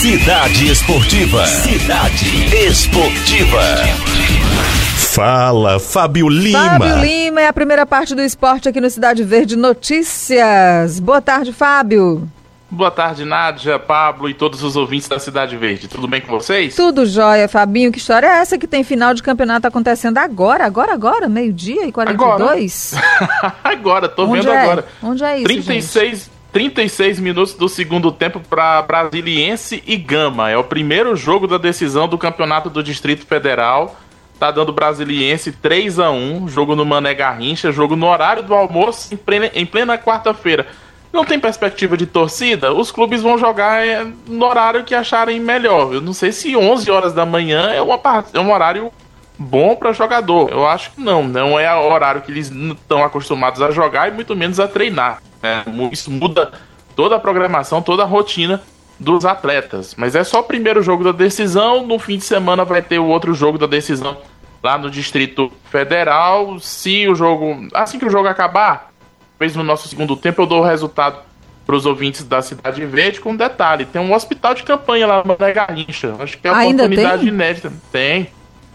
Cidade Esportiva. Cidade Esportiva. Fala, Fábio Lima. Fábio Lima é a primeira parte do esporte aqui no Cidade Verde Notícias. Boa tarde, Fábio. Boa tarde, Nádia, Pablo e todos os ouvintes da Cidade Verde. Tudo bem com vocês? Tudo jóia, Fabinho. Que história é essa que tem final de campeonato acontecendo agora, agora, agora, meio-dia e 42? Agora, agora tô Onde vendo é? agora. Onde é isso, 36, 36 minutos do segundo tempo para Brasiliense e Gama. É o primeiro jogo da decisão do campeonato do Distrito Federal. Tá dando Brasiliense 3 a 1 jogo no Mané Garrincha, jogo no horário do almoço, em plena, em plena quarta-feira. Não tem perspectiva de torcida, os clubes vão jogar é, no horário que acharem melhor. Eu não sei se 11 horas da manhã é, uma, é um horário bom para jogador. Eu acho que não, não é o horário que eles estão acostumados a jogar e muito menos a treinar. É, isso muda toda a programação, toda a rotina dos atletas. Mas é só o primeiro jogo da decisão. No fim de semana vai ter o outro jogo da decisão lá no Distrito Federal. Se o jogo. Assim que o jogo acabar, fez no nosso segundo tempo, eu dou o resultado para os ouvintes da Cidade Verde com um detalhe. Tem um hospital de campanha lá Mané Garrincha. Acho que é uma Ainda oportunidade tem? inédita. Tem.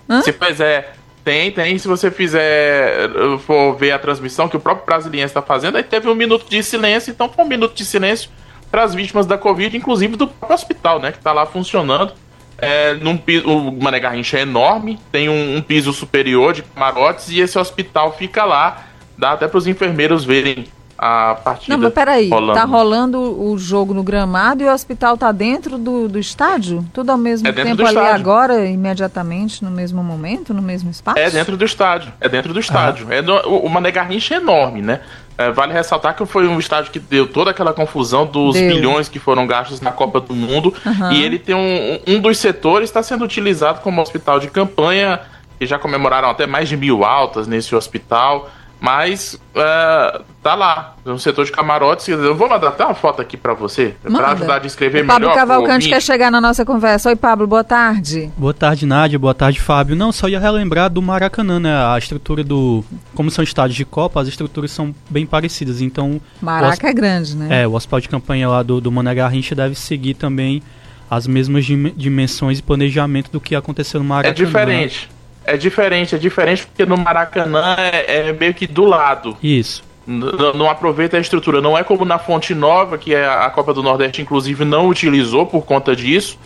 Hã? Se fizer. Tem, tem. Se você fizer. For ver a transmissão que o próprio Brasiliense está fazendo, aí teve um minuto de silêncio. Então foi um minuto de silêncio para as vítimas da Covid, inclusive do próprio hospital, né? Que está lá funcionando. É, num piso, o Mané Garrincha é enorme, tem um, um piso superior de camarotes e esse hospital fica lá. Dá até para os enfermeiros verem a partida. Não, mas peraí, rolando. tá rolando o jogo no gramado e o hospital tá dentro do, do estádio? Tudo ao mesmo É tempo ali estádio. agora, imediatamente, no mesmo momento, no mesmo espaço? É dentro do estádio. É dentro do estádio. É no- o, Mané Garrincha é enorme, né? É, vale ressaltar que foi um estádio que deu toda aquela confusão dos Deu. bilhões que foram gastos na Copa do Mundo. Aham. E ele tem um, um dos setores está sendo utilizado como hospital de campanha. E já comemoraram até mais de mil altas nesse hospital. Mas é, tá lá, no setor de camarotes. Eu vou mandar até uma foto aqui pra você, pra ajudar a descrever O Pablo melhor. pro Cavalcante quer chegar na nossa conversa. Oi, Pablo, boa tarde. Boa tarde, Nádia. Boa tarde, Fábio. Não, só ia relembrar do Maracanã, né? A estrutura do. Como são estádios de Copa, as estruturas são bem parecidas. Então, Maraca é grande, né? é, o hospital de campanha lá do, do Mané Garrincha deve seguir também as mesmas dim- dimensões e planejamento do que aconteceu no Maracanã. É diferente. É diferente, é diferente porque no Maracanã é, é meio que do lado. Isso. N- não aproveita a estrutura. Não é como na Fonte Nova, que é a Copa do Nordeste, inclusive, não utilizou por conta disso.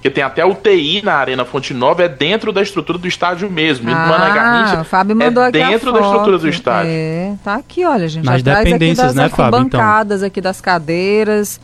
Que tem até UTI na Arena Fonte Nova, é dentro da estrutura do estádio mesmo. E no Mané Ah, Garrincha o Fábio mandou é aqui a dentro da estrutura do estádio. É, tá aqui, olha, gente. Nas atrás aqui dependências, das né, Fábio, então? arquibancadas, aqui das cadeiras.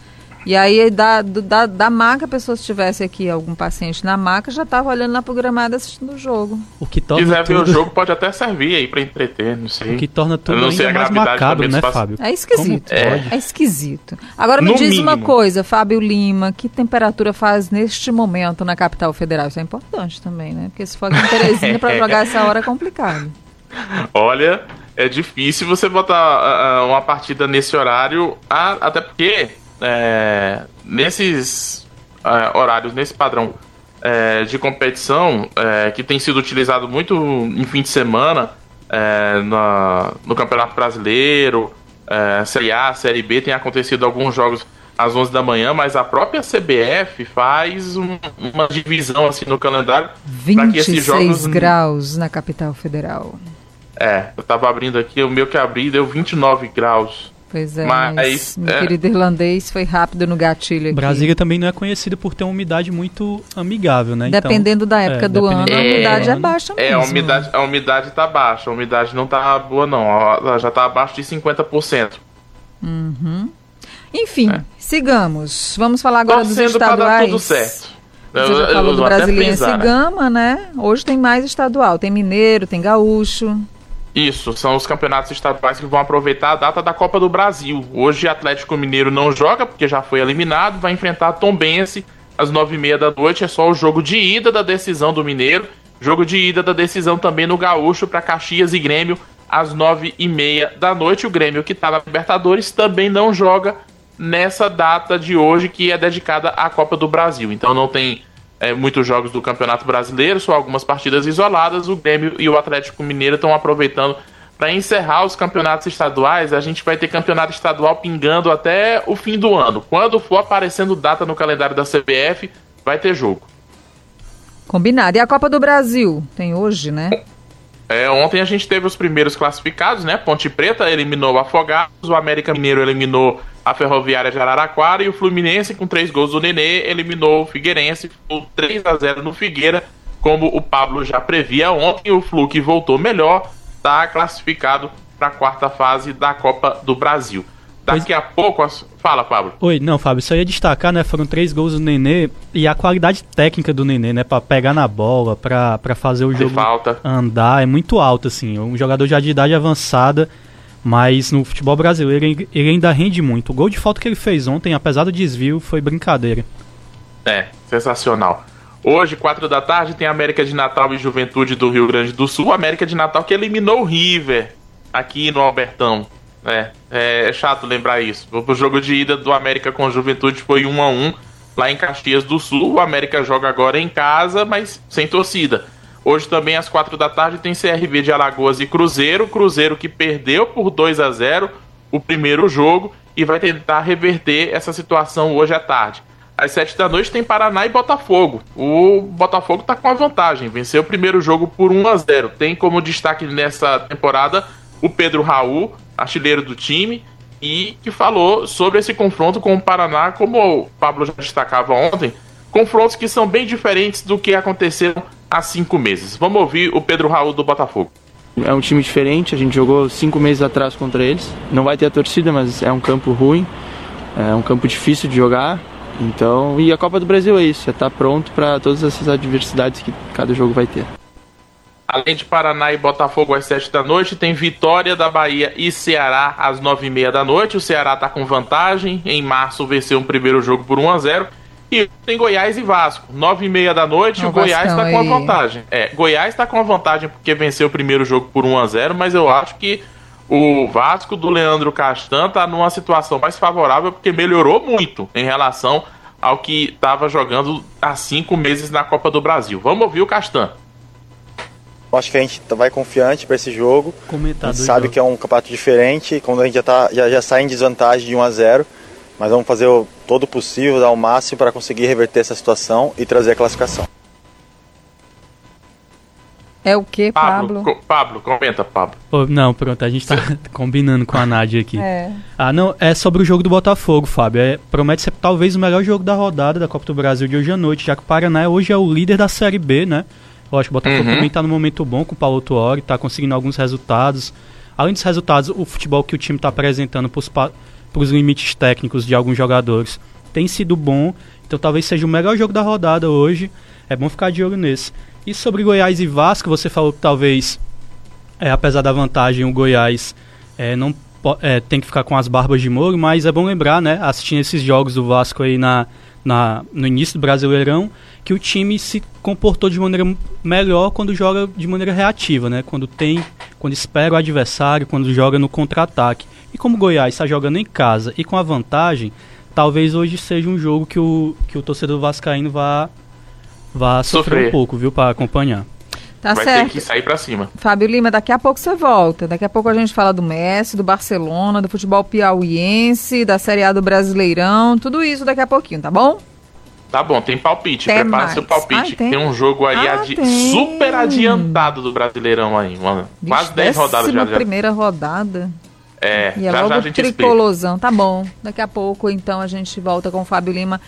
E aí, da, da, da maca, a pessoa, se tivesse aqui algum paciente na maca, já tava olhando lá pro gramado assistindo o jogo. O que Se torna quiser ver o tudo, jogo, pode até servir aí pra entreter, não sei. o que torna tudo Eu não sei ainda a mais gravidade macabro, né. Fábio? É esquisito. Pode? É esquisito. Agora me No diz uma mínimo. coisa, Fábio Lima, que temperatura faz neste momento na capital federal? Isso é importante também, né? Porque se for aqui em Teresina pra jogar essa hora é complicado. Olha, é difícil você botar ah, uma partida nesse horário, ah, até porque é, nesses ah, horários, nesse padrão é, de competição é, que tem sido utilizado muito em fim de semana é, na- no Campeonato Brasileiro, é, Série A, Série B, tem acontecido alguns jogos às 11 da manhã, mas a própria CBF faz um- uma divisão assim no calendário para que esses 26 jogos graus na capital federal. é, eu tava abrindo aqui, o meu que abri deu 29 graus. Pois é, Mas, mas, meu é. querido irlandês foi rápido no gatilho aqui. Brasília também não é conhecida por ter uma umidade muito amigável, né? Então, Dependendo da época é, do ano, a do umidade é baixa mesmo. É, a umidade, a umidade tá baixa, a umidade não tá boa não, ela já tá abaixo de 50%. Enfim, É. sigamos. Vamos falar agora dos Torcendo pra estaduais. tudo certo. Você Eu- já eu falou do vou até Brasiliense né? Gama, né? Hoje tem mais estadual. Tem Mineiro, tem Gaúcho. Isso, são os campeonatos estaduais que vão aproveitar a data da Copa do Brasil. Hoje Atlético Mineiro não joga, porque já foi eliminado, vai enfrentar Tombense às nove e meia da noite. É só o jogo de ida da decisão do Mineiro. Jogo de ida da decisão também no Gaúcho para Caxias e Grêmio às nove e meia da noite. O Grêmio que está na Libertadores também não joga nessa data de hoje que é dedicada à Copa do Brasil. Então não tem é, muitos jogos do Campeonato Brasileiro, só algumas partidas isoladas. O Grêmio e o Atlético Mineiro estão aproveitando para encerrar os campeonatos estaduais. A gente vai ter campeonato estadual pingando até o fim do ano. Quando for aparecendo data no calendário da CBF, vai ter jogo. Combinado. E a Copa do Brasil? Tem hoje, né? É, ontem a gente teve os primeiros classificados, né? Ponte Preta eliminou o Afogados, o América Mineiro eliminou a Ferroviária de Araraquara e o Fluminense, com três gols do Nenê, eliminou o Figueirense por 3 a 0 no Figueira, como o Pablo já previa ontem. O Flu que voltou melhor, está classificado para a quarta fase da Copa do Brasil. Daqui pois... a pouco. As... Fala, Pablo. Oi, não, Fábio, só ia destacar, né? Foram três gols do Nenê e a qualidade técnica do Nenê, né? Pra pegar na bola, pra, pra fazer o jogo andar, é muito alto, assim. Um jogador já de idade avançada, mas no futebol brasileiro ele, ainda rende muito. O gol de falta que ele fez ontem, apesar do desvio, foi brincadeira. É, sensacional. Hoje, quatro da tarde, tem América de Natal e Juventude do Rio Grande do Sul. América de Natal que eliminou o River aqui no Albertão. É, é, chato lembrar isso. O jogo de ida do América com Juventude foi 1 a 1 lá em Caxias do Sul. O América joga agora em casa, mas sem torcida. Hoje também às 4 da tarde tem CRB de Alagoas e Cruzeiro. Cruzeiro que perdeu por 2 a 0 o primeiro jogo e vai tentar reverter essa situação hoje à tarde. Às 7 da noite tem Paraná e Botafogo. O Botafogo está com a vantagem, venceu o primeiro jogo por 1 a 0. Tem como destaque nessa temporada o Pedro Raul, artilheiro do time, e que falou sobre esse confronto com o Paraná, como o Pablo já destacava ontem, confrontos que são bem diferentes do que aconteceram há cinco meses. Vamos ouvir o Pedro Raul do Botafogo. É um time diferente, a gente jogou cinco meses atrás contra eles. Não vai ter a torcida, mas é um campo ruim, é um campo difícil de jogar. Então, e a Copa do Brasil é isso, é estar tá pronto para todas essas adversidades que cada jogo vai ter. Além de Paraná e Botafogo às 7 da noite, tem Vitória da Bahia e Ceará às 9 e meia da noite. O Ceará está com vantagem. Em março venceu um primeiro jogo por 1 a 0 E tem Goiás e Vasco. 9 e meia da noite, o, o Goiás está com a vantagem. É, Goiás está com a vantagem porque venceu o primeiro jogo por 1 a 0 mas eu acho que o Vasco do Leandro Castan está numa situação mais favorável porque melhorou muito em relação ao que estava jogando há cinco meses na Copa do Brasil. Vamos ouvir o Castan. Acho que a gente vai confiante para esse jogo. Comentado a gente sabe jogo. que é um campeonato diferente, quando a gente já, tá, já, já sai em desvantagem de 1 a 0 mas vamos fazer o, todo o possível, dar o máximo para conseguir reverter essa situação e trazer a classificação. É o que, Pablo? Pablo, Pablo comenta, Pablo. Oh, não, pronto, a gente tá combinando com a Nádia aqui. É. Ah, não, é sobre o jogo do Botafogo, Fábio. É, promete ser talvez o melhor jogo da rodada da Copa do Brasil de hoje à noite, já que o Paraná hoje é o líder da Série B, né? Eu acho que o Botafogo uhum. também está no momento bom com o Paulo Tuori, está conseguindo alguns resultados. Além dos resultados, o futebol que o time está apresentando para os limites técnicos de alguns jogadores tem sido bom. Então talvez seja o melhor jogo da rodada hoje. É bom ficar de olho nesse. E sobre Goiás e Vasco, você falou que talvez, é, apesar da vantagem, o Goiás é, não é, tem que ficar com as barbas de molho, mas é bom lembrar, né, assistindo esses jogos do Vasco aí na, na, no início do Brasileirão, que o time se comportou de maneira melhor quando joga de maneira reativa, né? Quando tem, quando espera o adversário, quando joga no contra-ataque. E como o Goiás está jogando em casa e com a vantagem, talvez hoje seja um jogo que o, que o torcedor vascaíno vá, vá sofrer, sofrer um pouco, viu, para acompanhar. Tá Vai certo. ter que sair para cima. Fábio Lima, daqui a pouco você volta. Daqui a pouco a gente fala do Messi, do Barcelona, do futebol piauiense, da Série A do Brasileirão, tudo isso daqui a pouquinho, tá bom? Tá bom, tem palpite. Tem Prepara mais. seu palpite. Ai, tem? tem? um jogo aí ah, adi super adiantado do Brasileirão aí, mano. Quase 10 rodadas já. primeira rodada. É, e é já, logo já a gente tricolosão. Explica. Tá bom. Daqui a pouco, então, a gente volta com o Fábio Lima.